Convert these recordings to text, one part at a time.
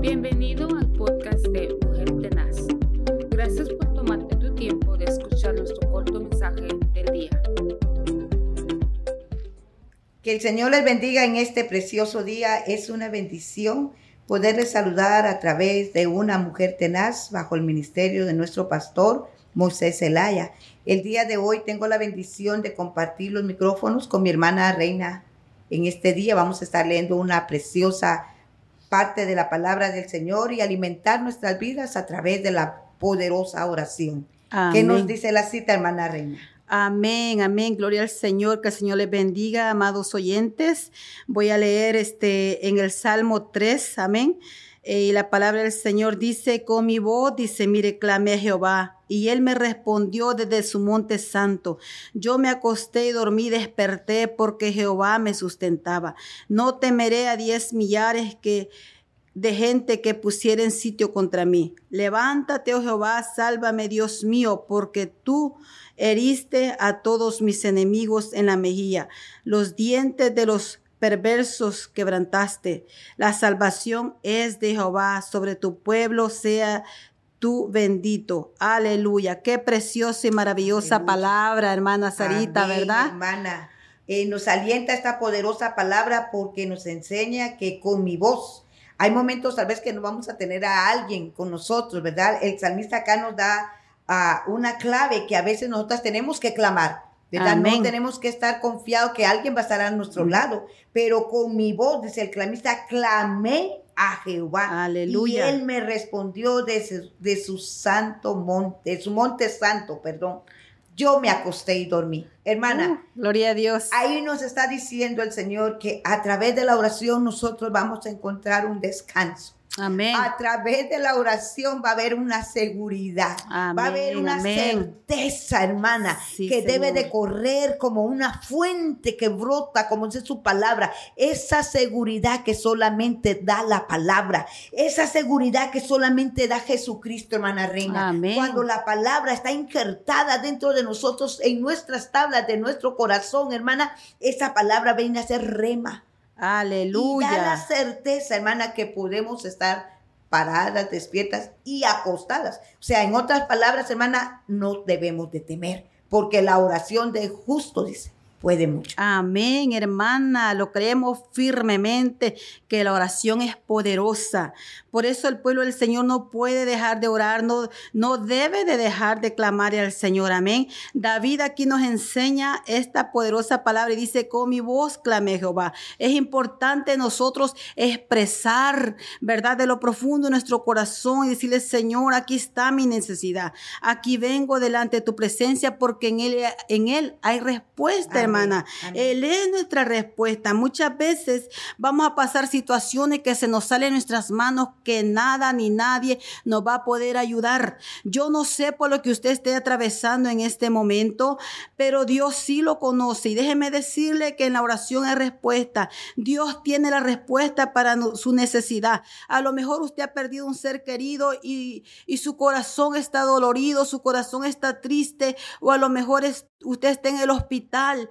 Bienvenido al podcast de Mujer Tenaz. Gracias por tomarte tu tiempo de escuchar nuestro corto mensaje del día. Que el Señor les bendiga en este precioso día. Es una bendición poderles saludar a través de una mujer tenaz bajo el ministerio de nuestro pastor Moisés Zelaya. El día de hoy tengo la bendición de compartir los micrófonos con mi hermana Reina. En este día vamos a estar leyendo una preciosa parte de la palabra del Señor y alimentar nuestras vidas a través de la poderosa oración. ¿Qué nos dice la cita, hermana Reina? Amén, amén. Gloria al Señor, que el Señor les bendiga, amados oyentes. Voy a leer este en el Salmo 3, amén. Eh, y la palabra del Señor dice, con mi voz, dice, mire, clame a Jehová. Y él me respondió desde su monte santo. Yo me acosté y dormí, desperté porque Jehová me sustentaba. No temeré a diez millares que de gente que pusiera en sitio contra mí. Levántate, oh Jehová, sálvame, Dios mío, porque tú heriste a todos mis enemigos en la mejilla. Los dientes de los perversos quebrantaste. La salvación es de Jehová, sobre tu pueblo sea tú bendito. Aleluya. Qué preciosa y maravillosa palabra, hermana Sarita, ¿verdad? Hermana, eh, nos alienta esta poderosa palabra porque nos enseña que con mi voz, hay momentos tal vez que no vamos a tener a alguien con nosotros, ¿verdad? El salmista acá nos da ah, una clave que a veces nosotras tenemos que clamar. ¿Verdad? No tenemos que estar confiados que alguien va a estar a nuestro lado, pero con mi voz, dice el clamista, clamé a Jehová. Aleluya. Y él me respondió de de su santo monte, de su monte santo, perdón. Yo me acosté y dormí. Hermana. Uh, gloria a Dios. Ahí nos está diciendo el Señor que a través de la oración nosotros vamos a encontrar un descanso. Amén. A través de la oración va a haber una seguridad, va a haber una certeza, hermana, que debe de correr como una fuente que brota, como dice su palabra. Esa seguridad que solamente da la palabra, esa seguridad que solamente da Jesucristo, hermana reina. Amén. Cuando la palabra está injertada dentro de nosotros, en nuestras tablas de nuestro corazón, hermana, esa palabra viene a ser rema Aleluya. Y da la certeza, hermana, que podemos estar paradas, despiertas y acostadas. O sea, en otras palabras, hermana, no debemos de temer, porque la oración de justo, dice, puede mucho. Amén, hermana. Lo creemos firmemente que la oración es poderosa. Por eso el pueblo del Señor no puede dejar de orar, no, no debe de dejar de clamar al Señor. Amén. David aquí nos enseña esta poderosa palabra y dice, con mi voz clame Jehová. Es importante nosotros expresar, ¿verdad? De lo profundo de nuestro corazón y decirle, Señor, aquí está mi necesidad. Aquí vengo delante de tu presencia porque en él, en él hay respuesta, hermana. Él es nuestra respuesta. Muchas veces vamos a pasar situaciones que se nos salen de nuestras manos que nada ni nadie nos va a poder ayudar. Yo no sé por lo que usted esté atravesando en este momento, pero Dios sí lo conoce. Y déjeme decirle que en la oración hay respuesta. Dios tiene la respuesta para su necesidad. A lo mejor usted ha perdido un ser querido y, y su corazón está dolorido, su corazón está triste, o a lo mejor es usted está en el hospital,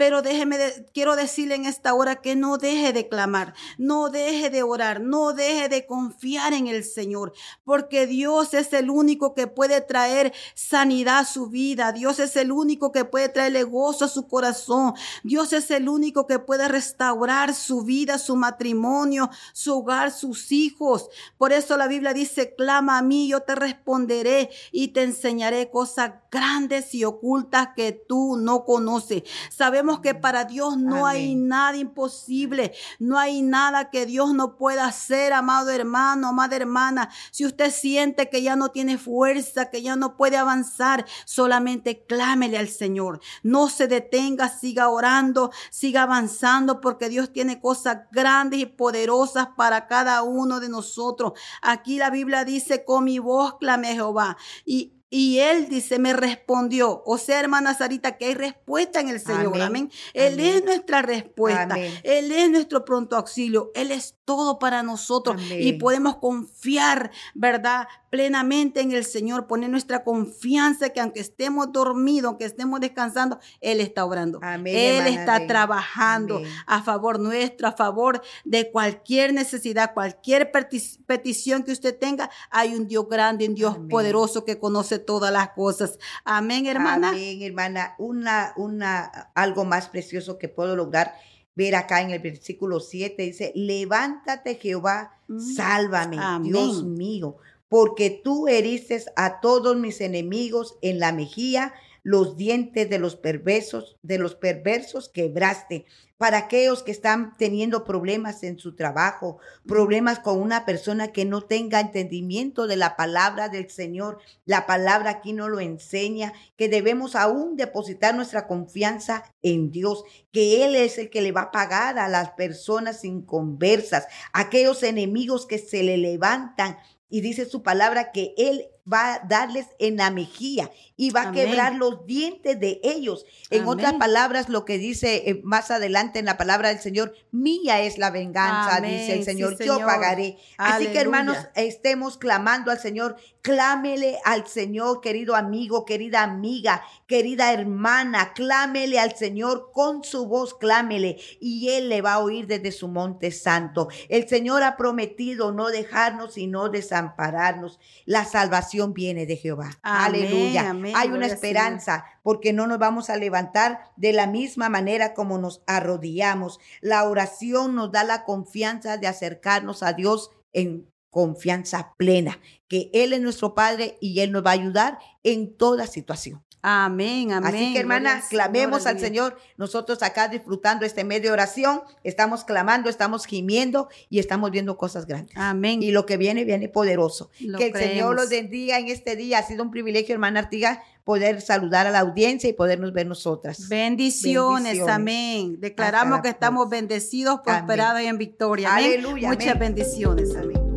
pero déjeme, quiero decirle en esta hora que no deje de clamar, no deje de orar, no deje de confiar en el Señor, porque Dios es el único que puede traer sanidad a su vida, Dios es el único que puede traerle gozo a su corazón, Dios es el único que puede restaurar su vida, su matrimonio, su hogar, sus hijos. Por eso la Biblia dice, clama a mí, yo te responderé y te enseñaré cosas grandes y ocultas que tú no conoces. Sabemos que para Dios no hay nada imposible, no hay nada que Dios no pueda hacer, amado hermano, amada hermana. Si usted siente que ya no tiene fuerza, que ya no puede avanzar, solamente clámele al Señor. No se detenga, siga orando, siga avanzando, porque Dios tiene cosas grandes y poderosas para cada uno de nosotros. Aquí la Biblia dice, con mi voz clame Jehová. Y y él dice, me respondió. O sea, hermana Sarita, que hay respuesta en el Señor. Amén. Él es nuestra respuesta. Él es nuestro pronto auxilio. Él es todo para nosotros y podemos confiar, ¿verdad? Plenamente en el Señor, poner nuestra confianza que aunque estemos dormidos, aunque estemos descansando, Él está obrando. Él está trabajando a favor nuestro, a favor de cualquier necesidad, cualquier petición que usted tenga. Hay un Dios grande, un Dios poderoso que conoce todas las cosas. Amén, hermana. Amén, hermana. Una, una, algo más precioso que puedo lograr ver acá en el versículo 7 dice, levántate Jehová, mm. sálvame, Dios mío, porque tú heriste a todos mis enemigos en la mejilla, los dientes de los perversos, de los perversos quebraste. Para aquellos que están teniendo problemas en su trabajo, problemas con una persona que no tenga entendimiento de la palabra del Señor, la palabra aquí no lo enseña, que debemos aún depositar nuestra confianza en Dios, que Él es el que le va a pagar a las personas inconversas, aquellos enemigos que se le levantan. Y dice su palabra que Él va a darles en la mejilla y va a quebrar los dientes de ellos. En otras palabras, lo que dice eh, más adelante en la palabra del Señor, mía es la venganza, dice el Señor, yo pagaré. Así que hermanos, estemos clamando al Señor, clámele al Señor, querido amigo, querida amiga, querida hermana, clámele al Señor con su voz, clámele y Él le va a oír desde su monte santo. El Señor ha prometido no dejarnos y no desampararnos. La salvación viene de Jehová. Aleluya. Hay una esperanza porque no nos vamos a levantar de la misma manera como nos arrodillamos. La oración nos da la confianza de acercarnos a Dios en confianza plena, que Él es nuestro Padre y Él nos va a ayudar en toda situación. Amén, amén. Así que hermanas, clamemos al Señor. Nosotros acá disfrutando este medio de oración, estamos clamando, estamos gimiendo y estamos viendo cosas grandes. Amén. Y lo que viene, viene poderoso. que el Señor los bendiga en este día. Ha sido un privilegio, hermana Artiga, poder saludar a la audiencia y podernos ver nosotras. Bendiciones, amén. Declaramos que estamos bendecidos, prosperados y en victoria. Aleluya. Muchas bendiciones, amén.